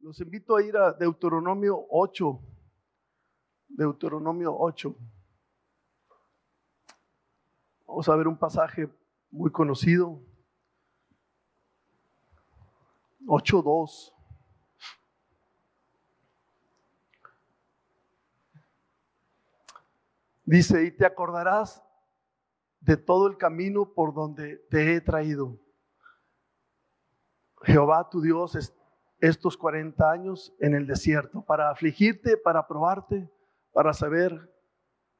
Los invito a ir a Deuteronomio 8. Deuteronomio 8. Vamos a ver un pasaje muy conocido. 8.2. Dice, y te acordarás de todo el camino por donde te he traído. Jehová tu Dios estos 40 años en el desierto para afligirte, para probarte, para saber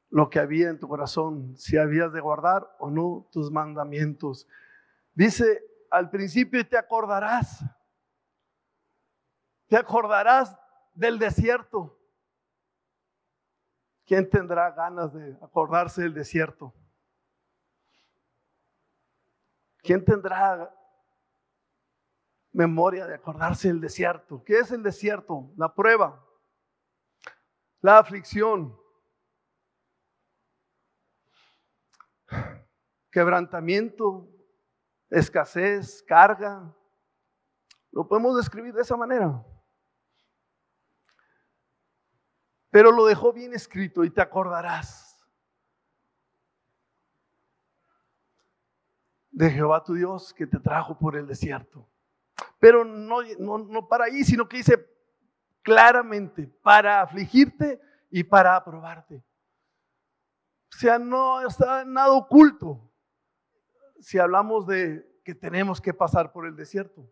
lo que había en tu corazón, si habías de guardar o no tus mandamientos. Dice al principio te acordarás, te acordarás del desierto. ¿Quién tendrá ganas de acordarse del desierto? ¿Quién tendrá memoria de acordarse del desierto? ¿Qué es el desierto? La prueba, la aflicción, quebrantamiento, escasez, carga. Lo podemos describir de esa manera. Pero lo dejó bien escrito y te acordarás de Jehová tu Dios que te trajo por el desierto. Pero no, no, para ahí, sino que dice claramente, para afligirte y para aprobarte. O sea, no está nada oculto si hablamos de que tenemos que pasar por el desierto.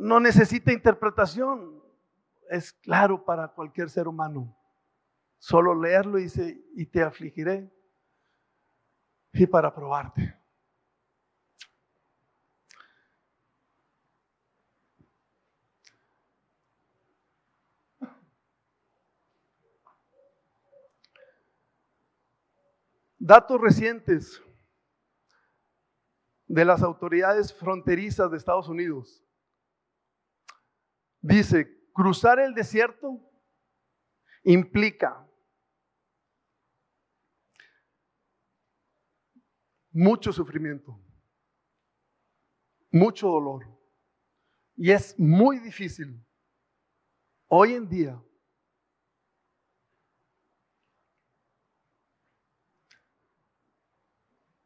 No necesita interpretación, es claro para cualquier ser humano. Solo leerlo dice, y te afligiré y para probarte. Datos recientes de las autoridades fronterizas de Estados Unidos. Dice, cruzar el desierto implica mucho sufrimiento, mucho dolor. Y es muy difícil hoy en día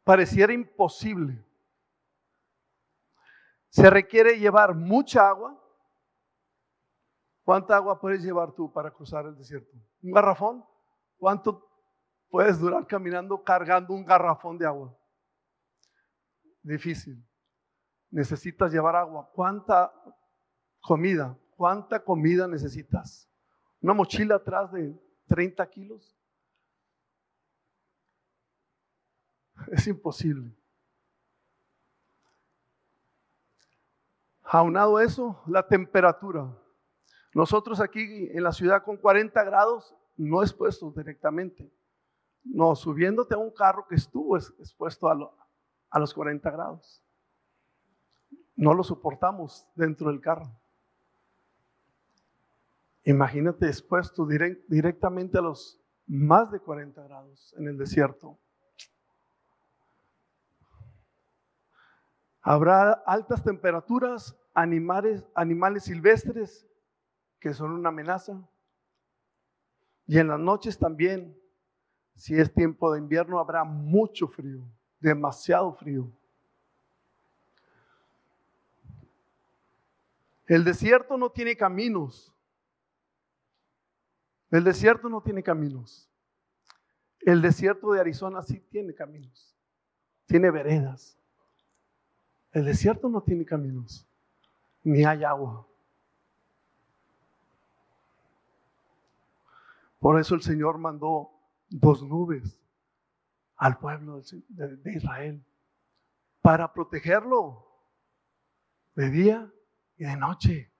pareciera imposible. Se requiere llevar mucha agua. ¿Cuánta agua puedes llevar tú para cruzar el desierto? ¿Un garrafón? ¿Cuánto puedes durar caminando cargando un garrafón de agua? Difícil. Necesitas llevar agua. ¿Cuánta comida? ¿Cuánta comida necesitas? ¿Una mochila atrás de 30 kilos? Es imposible. Aunado eso, la temperatura. Nosotros aquí en la ciudad con 40 grados no expuestos directamente. No, subiéndote a un carro que estuvo expuesto a, los 40 grados. No lo soportamos dentro del carro. Imagínate expuesto directamente a los más de 40 grados en el desierto. Habrá altas temperaturas, animales, animales silvestres que son una amenaza. Y en las noches también, si es tiempo de invierno, habrá mucho frío, demasiado frío. El desierto no tiene caminos. El desierto no tiene caminos. El desierto de Arizona sí tiene caminos. Tiene veredas. El desierto no tiene caminos, ni hay agua. Por eso el Señor mandó dos nubes al pueblo de Israel para protegerlo de día y de noche.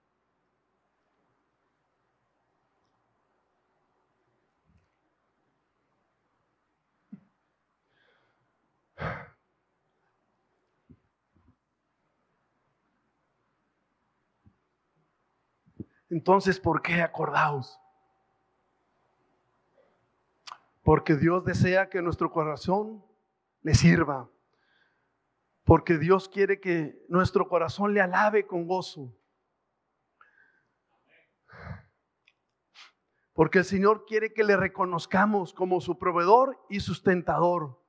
Entonces, ¿por qué acordaos? Porque Dios desea que nuestro corazón le sirva. Porque Dios quiere que nuestro corazón le alabe con gozo. Porque el Señor quiere que le reconozcamos como su proveedor y sustentador.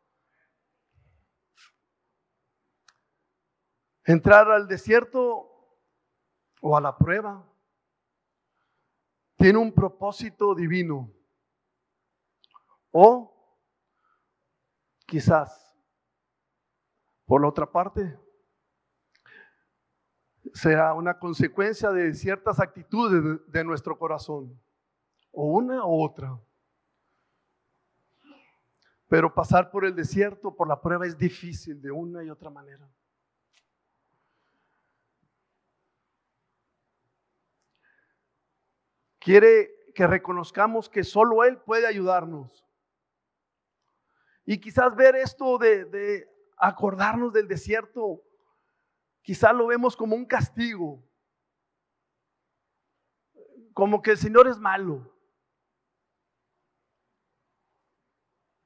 Entrar al desierto o a la prueba tiene un propósito divino. O quizás, por la otra parte, sea una consecuencia de ciertas actitudes de, nuestro corazón, o una u otra. Pero pasar por el desierto, por la prueba, es difícil de una y otra manera. Quiere que reconozcamos que solo Él puede ayudarnos. Y quizás ver esto de, acordarnos del desierto quizá lo vemos como un castigo, como que el Señor es malo.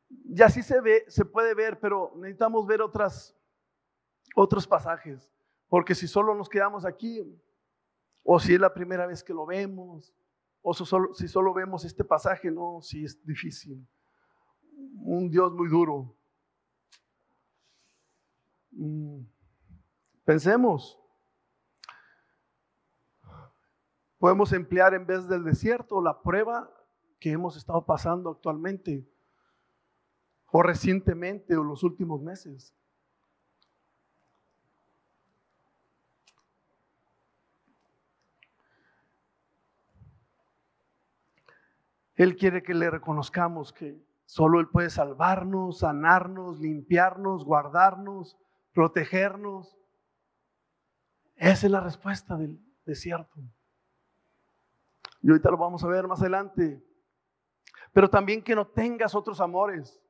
Y así se ve, se puede ver, pero necesitamos ver otros pasajes, porque si solo nos quedamos aquí, o si es la primera vez que lo vemos, o si solo vemos este pasaje, no, si es difícil. Un Dios muy duro. Mm. Pensemos. Podemos emplear en vez del desierto la prueba que hemos estado pasando actualmente o recientemente o los últimos meses. Él quiere que le reconozcamos que solo Él puede salvarnos, sanarnos, limpiarnos, guardarnos, protegernos. Esa es la respuesta del desierto. Y ahorita lo vamos a ver más adelante. Pero también que no tengas otros amores.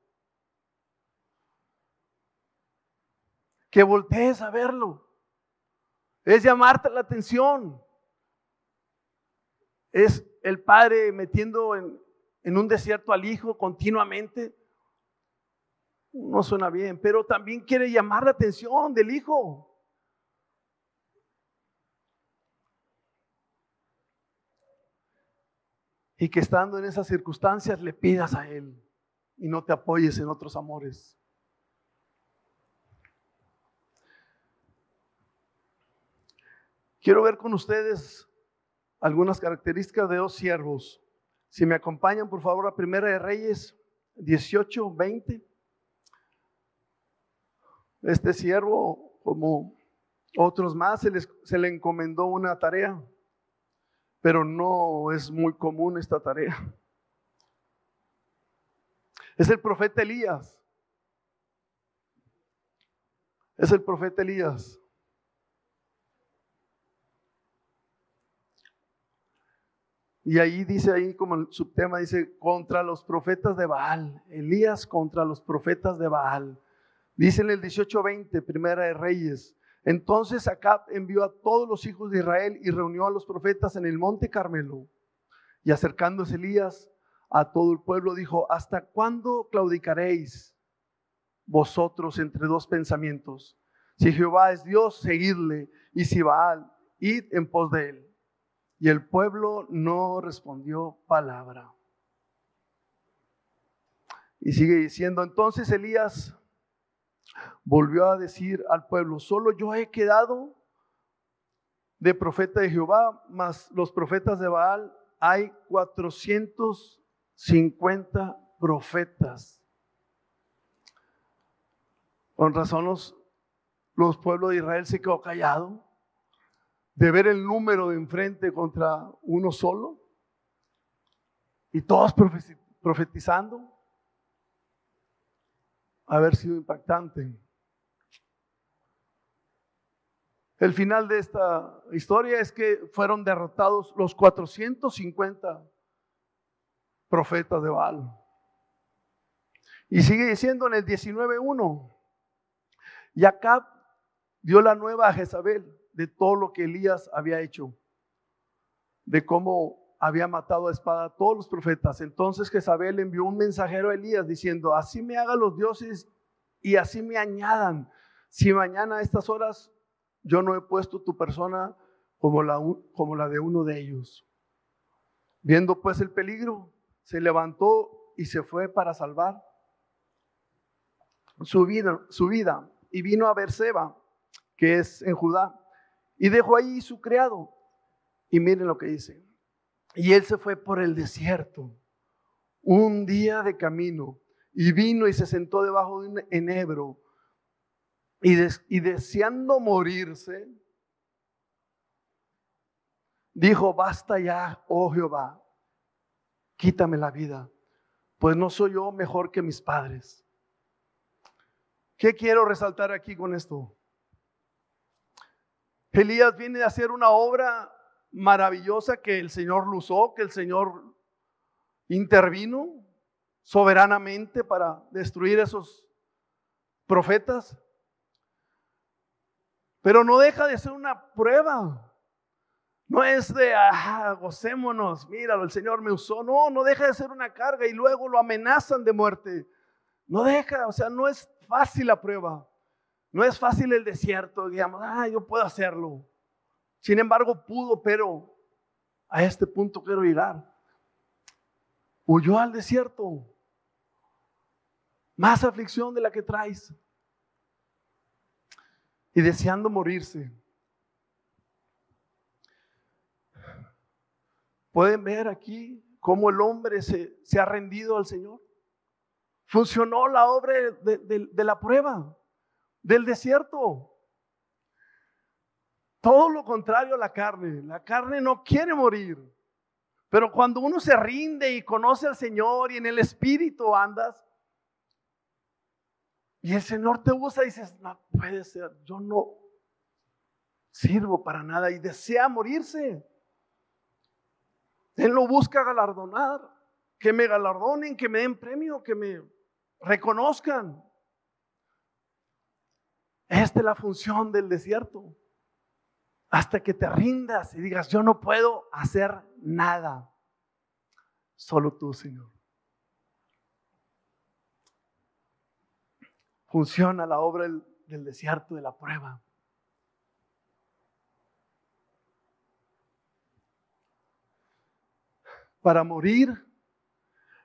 Que voltees a verlo. Es llamarte la atención. Es el padre metiendo en, un desierto al hijo continuamente. No suena bien, pero también quiere llamar la atención del hijo. y que estando en esas circunstancias le pidas a Él y no te apoyes en otros amores. Quiero ver con ustedes algunas características de dos siervos. Si me acompañan, por favor, a Primera de Reyes 18, 20. Este siervo, como otros más, se, se le encomendó una tarea pero no es muy común esta tarea. Es el profeta Elías. Es el profeta Elías. Y ahí dice, ahí como el subtema dice, contra los profetas de Baal. Elías contra los profetas de Baal. Dice en el 18:20, Primera de Reyes. Entonces Acab envió a todos los hijos de Israel y reunió a los profetas en el monte Carmelo. Y acercándose Elías a todo el pueblo, dijo, ¿hasta cuándo claudicaréis vosotros entre dos pensamientos? Si Jehová es Dios, seguidle, y si Baal, id en pos de él. Y el pueblo no respondió palabra. Y sigue diciendo, entonces Elías volvió a decir al pueblo, solo yo he quedado de profeta de Jehová, mas los profetas de Baal hay 450 profetas. Con razón los, los pueblos de Israel se quedó callado de ver el número de enfrente contra uno solo y todos profetizando haber sido impactante. El final de esta historia es que fueron derrotados los 450 profetas de Baal. Y sigue diciendo en el 19.1, y Acab dio la nueva a Jezabel de todo lo que Elías había hecho, de cómo había matado a espada a todos los profetas. Entonces Jezabel envió un mensajero a Elías diciendo, así me hagan los dioses y así me añadan. Si mañana a estas horas yo no he puesto tu persona como la, de uno de ellos. Viendo pues el peligro, se levantó y se fue para salvar su vida, su vida y vino a Berseba, que es en Judá, y dejó allí su criado. Y miren lo que dice. Y él se fue por el desierto, un día de camino, y vino y se sentó debajo de un enebro, y, y deseando morirse, dijo, basta ya, oh Jehová, quítame la vida, pues no soy yo mejor que mis padres. ¿Qué quiero resaltar aquí con esto? Elías viene a hacer una obra maravillosa que el Señor lo usó, que el Señor intervino soberanamente para destruir esos profetas. Pero no deja de ser una prueba. No es de, ah, gocémonos, míralo, el Señor me usó. No, no deja de ser una carga y luego lo amenazan de muerte. No deja, o sea, no es fácil la prueba. No es fácil el desierto, digamos, ah, yo puedo hacerlo. Sin embargo, pudo, pero a este punto quiero llegar. Huyó al desierto. Más aflicción de la que traes. Y deseando morirse. Pueden ver aquí cómo el hombre se, se ha rendido al Señor. Funcionó la obra de, de la prueba, del desierto. Todo lo contrario a la carne. La carne no quiere morir. Pero cuando uno se rinde y conoce al Señor y en el Espíritu andas, y el Señor te usa y dices, no puede ser, yo no sirvo para nada y desea morirse. Él lo busca galardonar, que me galardonen, que me den premio, que me reconozcan. Esta es la función del desierto. Hasta que te rindas y digas, yo no puedo hacer nada. Solo tú, Señor. Funciona la obra del, desierto, de la prueba. para morir,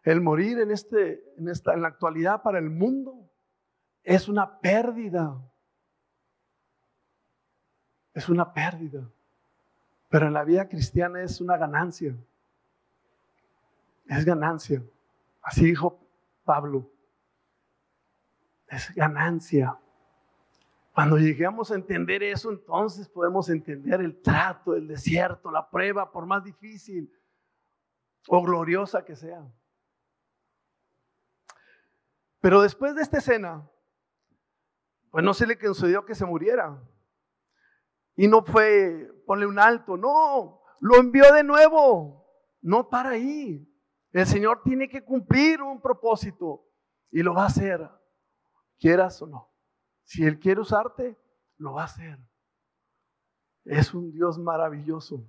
el morir en, este, en, esta, en la actualidad para el mundo es una pérdida. Es una pérdida. Pero en la vida cristiana es una ganancia. Es ganancia. Así dijo Pablo. Es ganancia. Cuando lleguemos a entender eso, entonces podemos entender el trato, el desierto, la prueba, por más difícil o gloriosa que sea. Pero después de esta escena, pues no se le concedió que se muriera. Y no fue ponle un alto, no, lo envió de nuevo. No para ahí. El Señor tiene que cumplir un propósito y lo va a hacer, quieras o no. Si Él quiere usarte, lo va a hacer. Es un Dios maravilloso.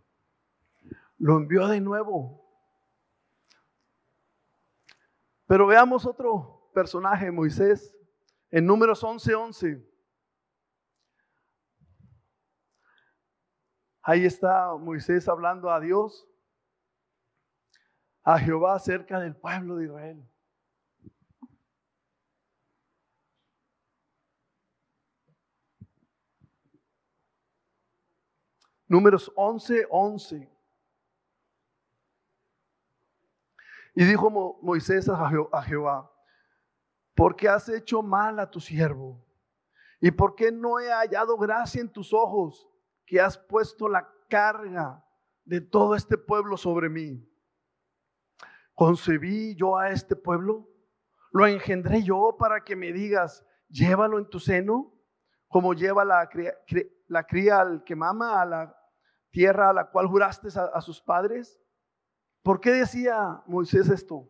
Lo envió de nuevo Pero veamos otro personaje, Moisés, en números 11:11. 11. Ahí está Moisés hablando a Dios, a Jehová acerca del pueblo de Israel. Números 11:11. 11. Y dijo Moisés a Jehová, ¿por qué has hecho mal a tu siervo? ¿Y por qué no he hallado gracia en tus ojos que has puesto la carga de todo este pueblo sobre mí? ¿Concebí yo a este pueblo? ¿Lo engendré yo para que me digas, llévalo en tu seno? Como lleva la cría, la cría al que mama a la tierra a la cual juraste a sus padres? ¿Por qué decía Moisés esto?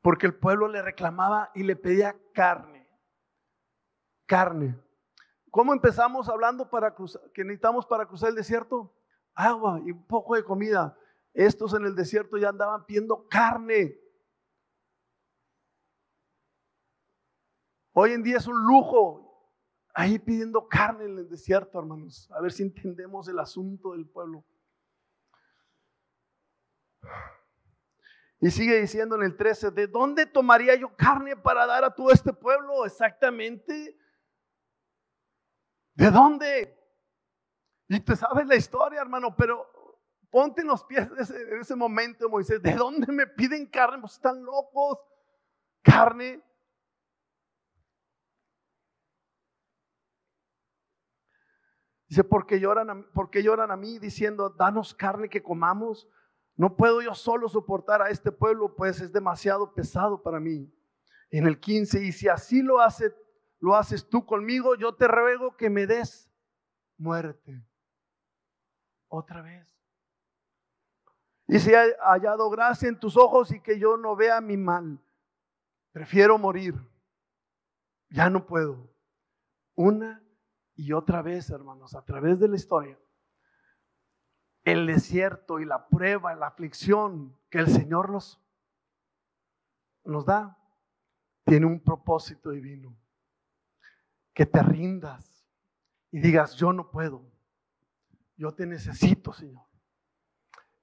Porque el pueblo le reclamaba y le pedía carne. Carne. ¿Cómo empezamos hablando para cruzar, que necesitamos para cruzar el desierto? Agua y un poco de comida. Estos en el desierto ya andaban pidiendo carne. Hoy en día es un lujo ahí pidiendo carne en el desierto, hermanos. A ver si entendemos el asunto del pueblo. Y sigue diciendo en el 13, ¿de dónde tomaría yo carne para dar a todo este pueblo? Exactamente. ¿De dónde? Y te sabes la historia, hermano, pero ponte en los pies de ese, ese momento, Moisés. ¿De dónde me piden carne? Pues están locos. Carne. Dice, porque lloran, a, porque lloran a mí diciendo, danos carne que comamos. No puedo yo solo soportar a este pueblo, pues es demasiado pesado para mí. En el 15, y si así lo, hace, lo haces tú conmigo, yo te ruego que me des muerte. Otra vez. Y si he hallado gracia en tus ojos y que yo no vea mi mal, prefiero morir. Ya no puedo. Una y otra vez, hermanos, a través de la historia, el desierto y la prueba, la aflicción que el Señor nos da, tiene un propósito divino. Que te rindas y digas, yo no puedo, yo te necesito, Señor.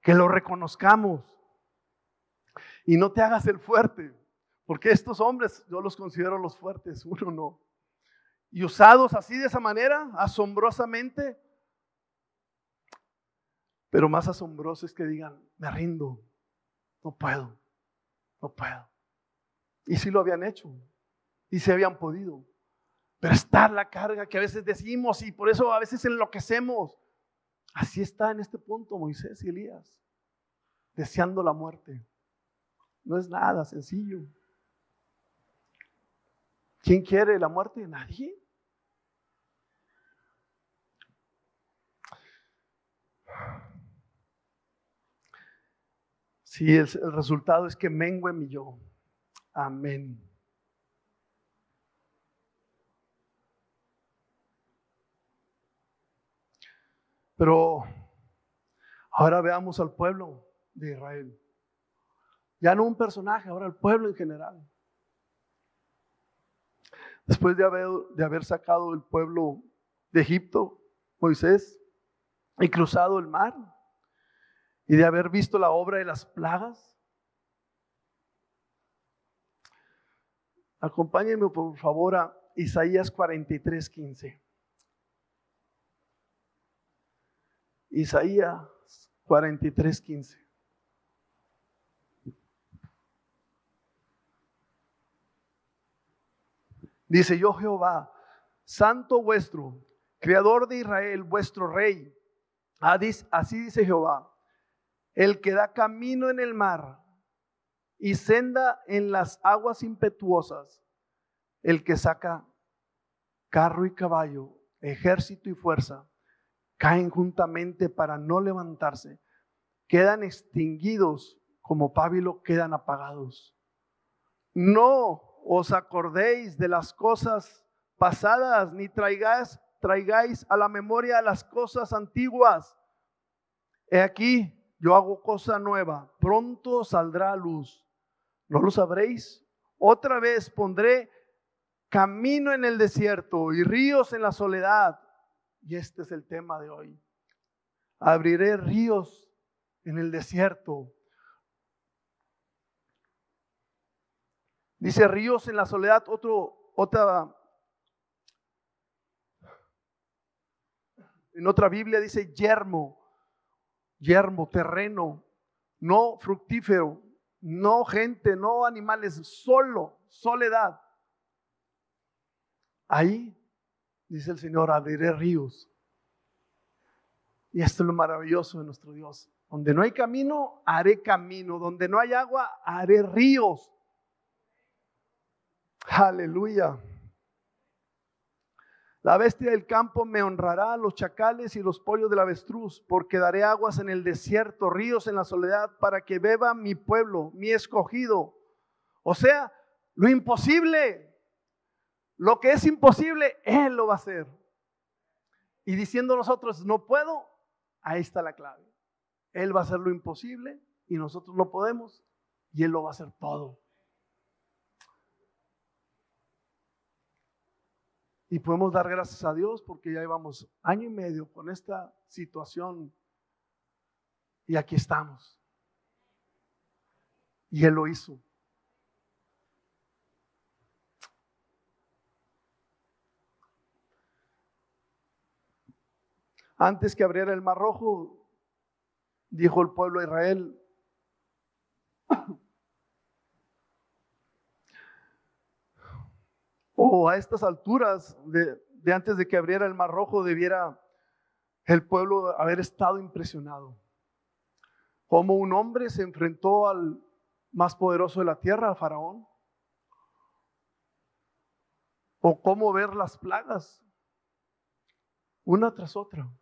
Que lo reconozcamos y no te hagas el fuerte, porque estos hombres yo los considero los fuertes, uno no. Y usados así de esa manera, asombrosamente, pero más asombroso es que digan, me rindo, no puedo, no puedo. Y sí lo habían hecho, y se habían podido. Pero la carga que a veces decimos y por eso a veces enloquecemos. Así está en este punto Moisés y Elías, deseando la muerte. No es nada sencillo. ¿Quién quiere la muerte? Nadie. El, el resultado es que mengue mi yo. Amén. Pero ahora veamos al pueblo de Israel. Ya no un personaje, ahora el pueblo en general. Después de haber, de haber sacado el pueblo de Egipto, Moisés, y cruzado el mar, y de haber visto la obra de las plagas. Acompáñenme por favor a Isaías 43, 15. Isaías 43, 15. Dice yo Jehová, santo vuestro, creador de Israel, vuestro rey. Así dice Jehová, el que da camino en el mar y senda en las aguas impetuosas, el que saca carro y caballo, ejército y fuerza, caen juntamente para no levantarse, quedan extinguidos como pábilo, quedan apagados. No os acordéis de las cosas pasadas, ni traigáis, traigáis a la memoria las cosas antiguas. He aquí, yo hago cosa nueva, pronto saldrá a luz. ¿No lo sabréis? Otra vez pondré camino en el desierto y ríos en la soledad. Y este es el tema de hoy. Abriré ríos en el desierto. Dice ríos en la soledad, otro, otra, en otra Biblia dice yermo yermo, terreno, no fructífero, no gente, no animales, solo, soledad. Ahí, dice el Señor, abriré ríos. Y esto es lo maravilloso de nuestro Dios. Donde no hay camino, haré camino. Donde no hay agua, haré ríos. Aleluya. La bestia del campo me honrará, los chacales y los pollos del avestruz, porque daré aguas en el desierto, ríos en la soledad, para que beba mi pueblo, mi escogido. O sea, lo imposible, lo que es imposible, Él lo va a hacer. Y diciendo nosotros, no puedo, ahí está la clave. Él va a hacer lo imposible y nosotros no podemos, y Él lo va a hacer todo. Y podemos dar gracias a Dios porque ya llevamos año y medio con esta situación y aquí estamos. Y Él lo hizo. Antes que abriera el mar rojo, dijo el pueblo de Israel, o a estas alturas de, de, antes de que abriera el mar rojo debiera el pueblo haber estado impresionado. Como un hombre se enfrentó al más poderoso de la tierra, al faraón. O cómo ver las plagas una tras otra.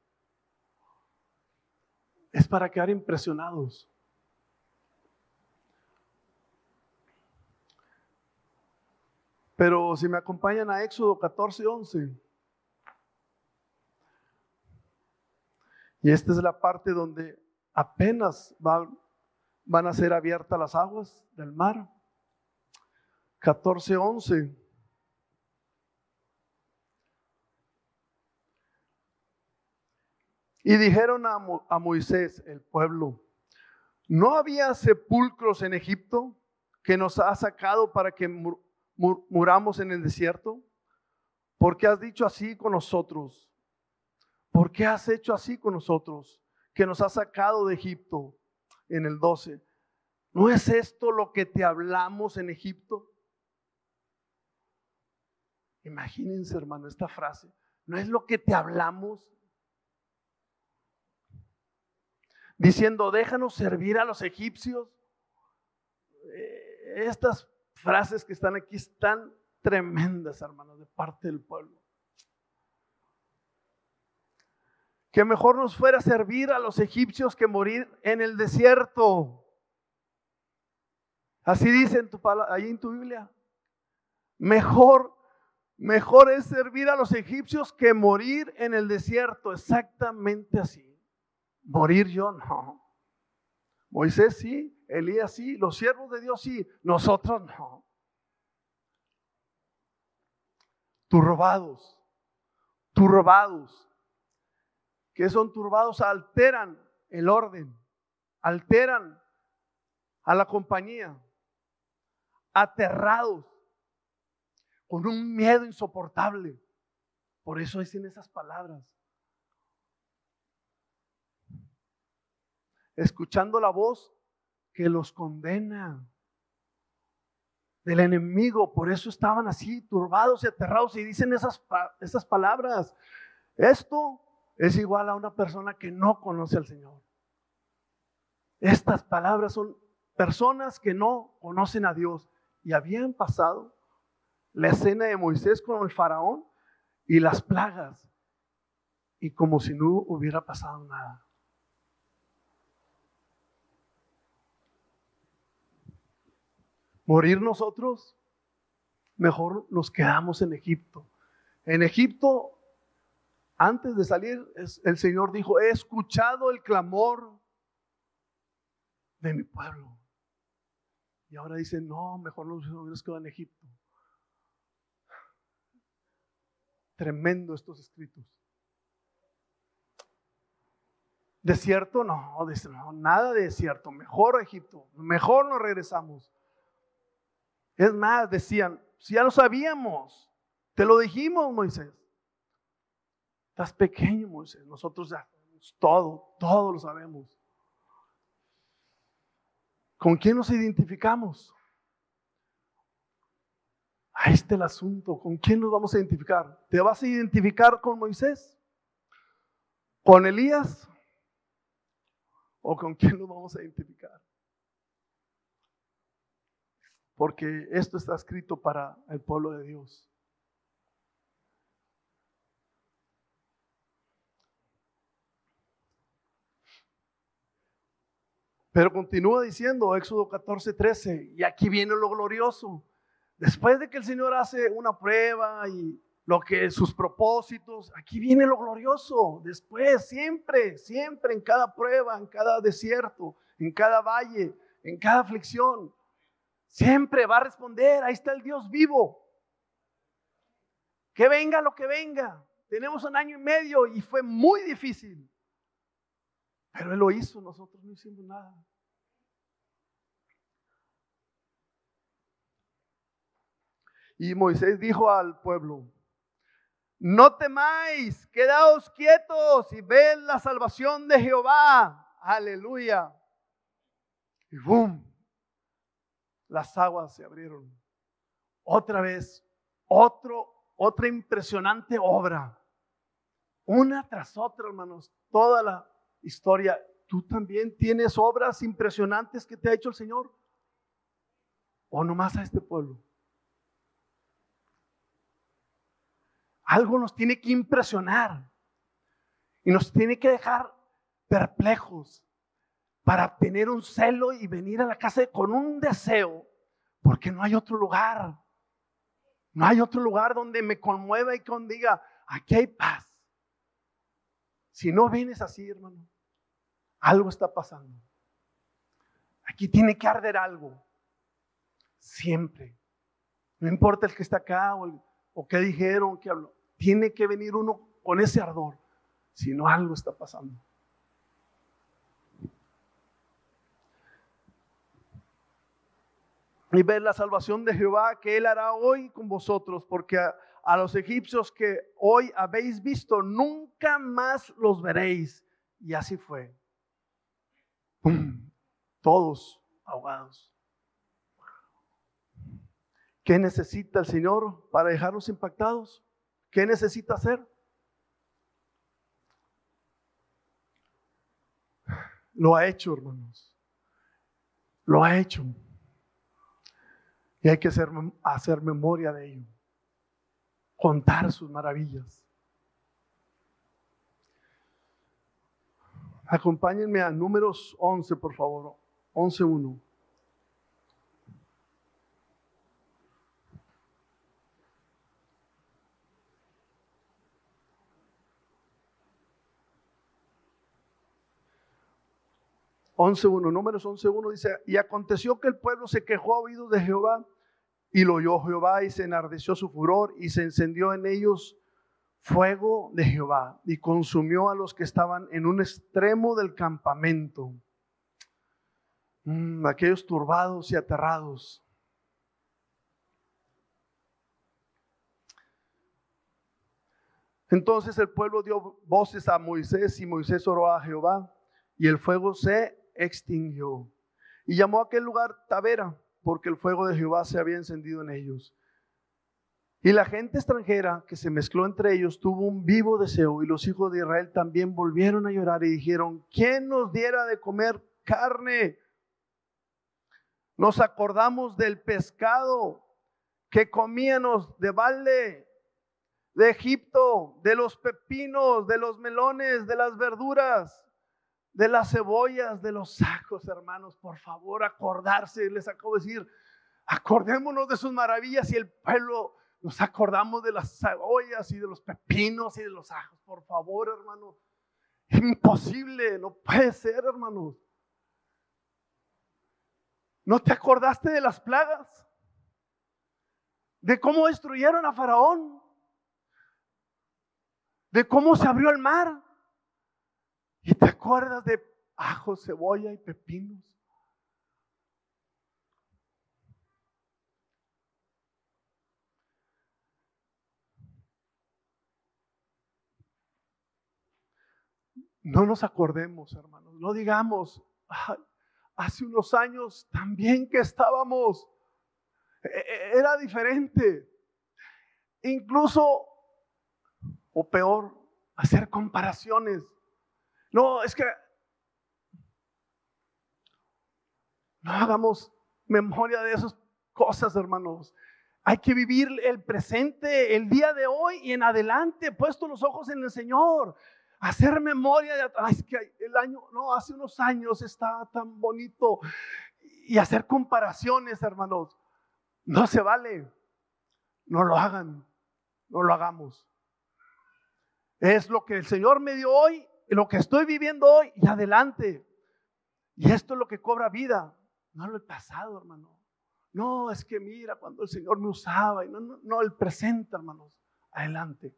Es para quedar impresionados. Pero si me acompañan a Éxodo 14, 11. Y esta es la parte donde apenas van a ser abiertas las aguas del mar. 14, 11. Y dijeron a, Moisés, el pueblo, ¿no había sepulcros en Egipto que nos ha sacado para que muramos en el desierto? ¿Por qué has dicho así con nosotros? ¿Por qué has hecho así con nosotros? Que nos has sacado de Egipto en el 12. ¿No es esto lo que te hablamos en Egipto? Imagínense, hermano, esta frase. ¿No es lo que te hablamos? Diciendo, déjanos servir a los egipcios. Eh, estas frases que están aquí están tremendas, hermanos, de parte del pueblo. Que mejor nos fuera servir a los egipcios que morir en el desierto. Así dice en tu, ahí en tu Biblia. Mejor, mejor es servir a los egipcios que morir en el desierto. Exactamente así. Morir yo no. Moisés sí, Elías sí, los siervos de Dios sí, nosotros no. Turbados, turbados. que son turbados? Alteran el orden, alteran a la compañía, aterrados, con un miedo insoportable. Por eso dicen esas palabras. Escuchando la voz que los condena del enemigo. Por eso estaban así turbados y aterrados y dicen esas, esas palabras. Esto es igual a una persona que no conoce al Señor. Estas palabras son personas que no conocen a Dios y habían pasado la escena de Moisés con el faraón y las plagas y como si no hubiera pasado nada. Morir nosotros, mejor nos quedamos en Egipto. En Egipto, antes de salir, el Señor dijo, he escuchado el clamor de mi pueblo. Y ahora dice, no, mejor nos hubiéramos quedado en Egipto. Tremendo estos escritos. Desierto, no, no, nada de desierto. Mejor Egipto, mejor nos regresamos. Es más, decían, si ya lo sabíamos, te lo dijimos, Moisés. Estás pequeño, Moisés. Nosotros ya todo, todo lo sabemos. ¿Con quién nos identificamos? Ahí está el asunto. ¿Con quién nos vamos a identificar? ¿Te vas a identificar con Moisés? ¿Con Elías? ¿O con quién nos vamos a identificar? Porque esto está escrito para el pueblo de Dios. Pero continúa diciendo Éxodo 14, 13, y aquí viene lo glorioso. Después de que el Señor hace una prueba y lo que sus propósitos, aquí viene lo glorioso. Después, siempre, siempre, en cada prueba, en cada desierto, en cada valle, en cada aflicción, Siempre va a responder, ahí está el Dios vivo. Que venga lo que venga. Tenemos un año y medio y fue muy difícil. Pero Él lo hizo, nosotros no hicimos nada. Y Moisés dijo al pueblo, no temáis, quedaos quietos y ved la salvación de Jehová. Aleluya. Y boom, las aguas se abrieron. Otra vez, otro, otra impresionante obra. Una tras otra, hermanos, toda la historia. ¿Tú también tienes obras impresionantes que te ha hecho el Señor? ¿O nomás a este pueblo? Algo nos tiene que impresionar y nos tiene que dejar perplejos para tener un celo y venir a la casa con un deseo, porque no hay otro lugar. No hay otro lugar donde me conmueva y con diga, aquí hay paz. Si no vienes así, hermano, algo está pasando. Aquí tiene que arder algo. Siempre. No importa el que está acá o, o qué dijeron, qué habló. Tiene que venir uno con ese ardor, si no algo está pasando. Y ver la salvación de Jehová que Él hará hoy con vosotros, porque a, los egipcios que hoy habéis visto, nunca más los veréis. Y así fue. Todos ahogados. ¿Qué necesita el Señor para dejarnos impactados? ¿Qué necesita hacer? Lo ha hecho, hermanos. Lo ha hecho. Y hay que hacer, hacer memoria de ello. Contar sus maravillas. Acompáñenme a números 11, por favor. 11.1. 11.1, números 11.1 dice, y aconteció que el pueblo se quejó a oídos de Jehová y lo oyó Jehová y se enardeció su furor y se encendió en ellos fuego de Jehová y consumió a los que estaban en un extremo del campamento, mm, aquellos turbados y aterrados. Entonces el pueblo dio voces a Moisés y Moisés oró a Jehová y el fuego se extinguió. Y llamó a aquel lugar Tavera, porque el fuego de Jehová se había encendido en ellos. Y la gente extranjera que se mezcló entre ellos tuvo un vivo deseo y los hijos de Israel también volvieron a llorar y dijeron, ¿quién nos diera de comer carne? Nos acordamos del pescado que comíamos de balde, de Egipto, de los pepinos, de los melones, de las verduras de las cebollas, de los sacos, hermanos, por favor, acordarse, les acabo de decir, acordémonos de sus maravillas y el pueblo nos acordamos de las cebollas y de los pepinos y de los ajos, por favor, hermano. Imposible, no puede ser, hermanos. ¿No te acordaste de las plagas? ¿De cómo destruyeron a Faraón? ¿De cómo se abrió el mar? ¿Y te acuerdas de ajo, cebolla y pepinos? No nos acordemos, hermanos, no digamos, hace unos años también que estábamos, e, e, era diferente. Incluso, o peor, hacer comparaciones. No, es que no hagamos memoria de esas cosas, hermanos. Hay que vivir el presente, el día de hoy y en adelante, puesto los ojos en el Señor. Hacer memoria de atrás, es que el año, no, hace unos años estaba tan bonito. Y hacer comparaciones, hermanos. No se vale. No lo hagan. No lo hagamos. Es lo que el Señor me dio hoy lo que estoy viviendo hoy y adelante. Y esto es lo que cobra vida, no lo he pasado, hermano. No, es que mira cuando el Señor me usaba, y no, no, no el presente, hermanos, adelante.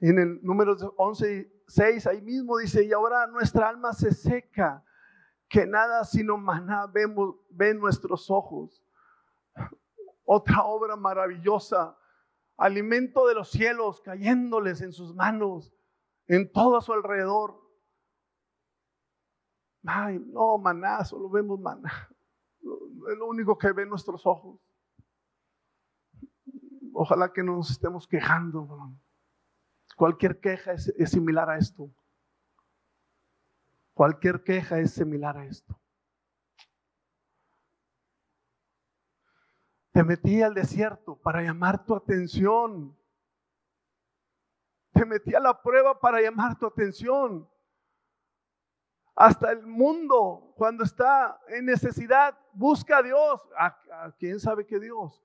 En el número 11, 6, ahí mismo dice, y ahora nuestra alma se seca, que nada sino maná vemos, ven nuestros ojos. Otra obra maravillosa, alimento de los cielos cayéndoles en sus manos, en todo a su alrededor. Ay, no, maná, solo vemos maná. Es lo único que ven nuestros ojos. Ojalá que no nos estemos quejando. Cualquier queja es, similar a esto. Cualquier queja es similar a esto. Te metí al desierto para llamar tu atención. Te metí a la prueba para llamar tu atención. Hasta el mundo, cuando está en necesidad, busca a Dios. ¿A, quién sabe que Dios?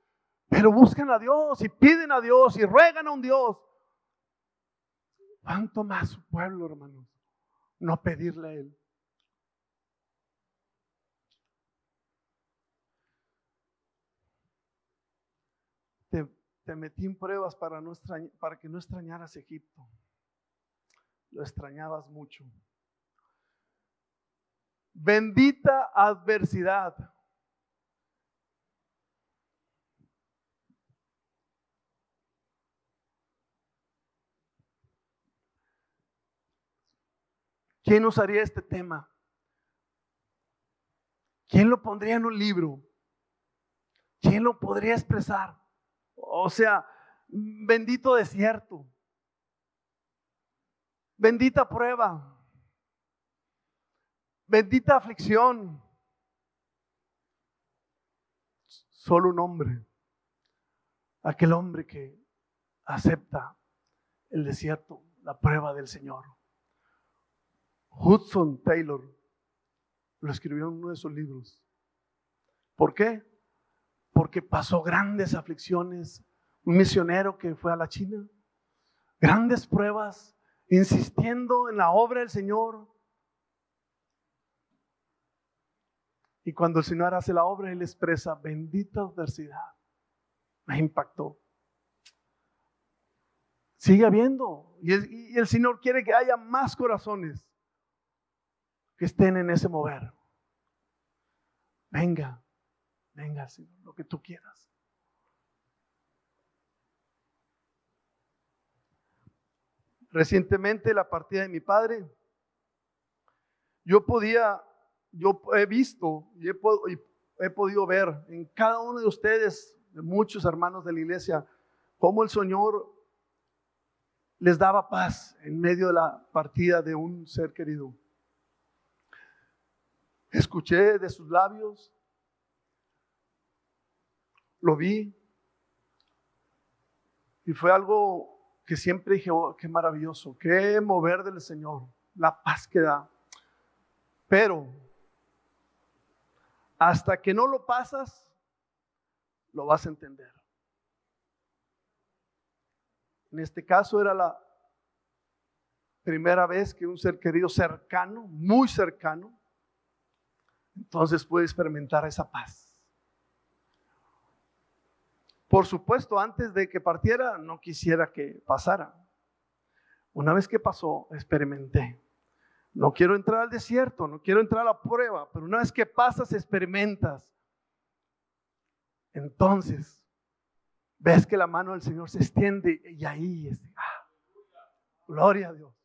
Pero buscan a Dios y piden a Dios y ruegan a un Dios. ¿Cuánto más su pueblo, hermanos? No pedirle a Él. Te, metí en pruebas para, para que no extrañaras Egipto. Lo extrañabas mucho. Bendita adversidad. ¿Quién usaría este tema? ¿Quién lo pondría en un libro? ¿Quién lo podría expresar? O sea, bendito desierto. Bendita prueba. Bendita aflicción. Solo un hombre. Aquel hombre que acepta el desierto, la prueba del Señor. Hudson Taylor lo escribió en uno de sus libros. ¿Por qué? Porque pasó grandes aflicciones. Un misionero que fue a la China, grandes pruebas, insistiendo en la obra del Señor, Y cuando el Señor hace la obra, Él expresa, bendita adversidad. Me impactó. Sigue habiendo. Y el, y el Señor quiere que haya más corazones que estén en ese mover. Venga, venga, Señor, lo que tú quieras. Recientemente, la partida de mi padre, yo podía yo he visto y he, podido ver en cada uno de ustedes, de muchos hermanos de la iglesia, cómo el Señor les daba paz en medio de la partida de un ser querido. Escuché de sus labios, lo vi, y fue algo que siempre dije, oh, qué maravilloso, qué mover del Señor, la paz que da. Pero hasta que no lo pasas, lo vas a entender. En este caso era la primera vez que un ser querido cercano, muy cercano, entonces puede experimentar esa paz. Por supuesto, antes de que partiera, no quisiera que pasara. Una vez que pasó, experimenté. No quiero entrar al desierto, no quiero entrar a la prueba, pero una vez que pasas, experimentas. Entonces, ves que la mano del Señor se extiende y ahí es, ah, gloria a Dios.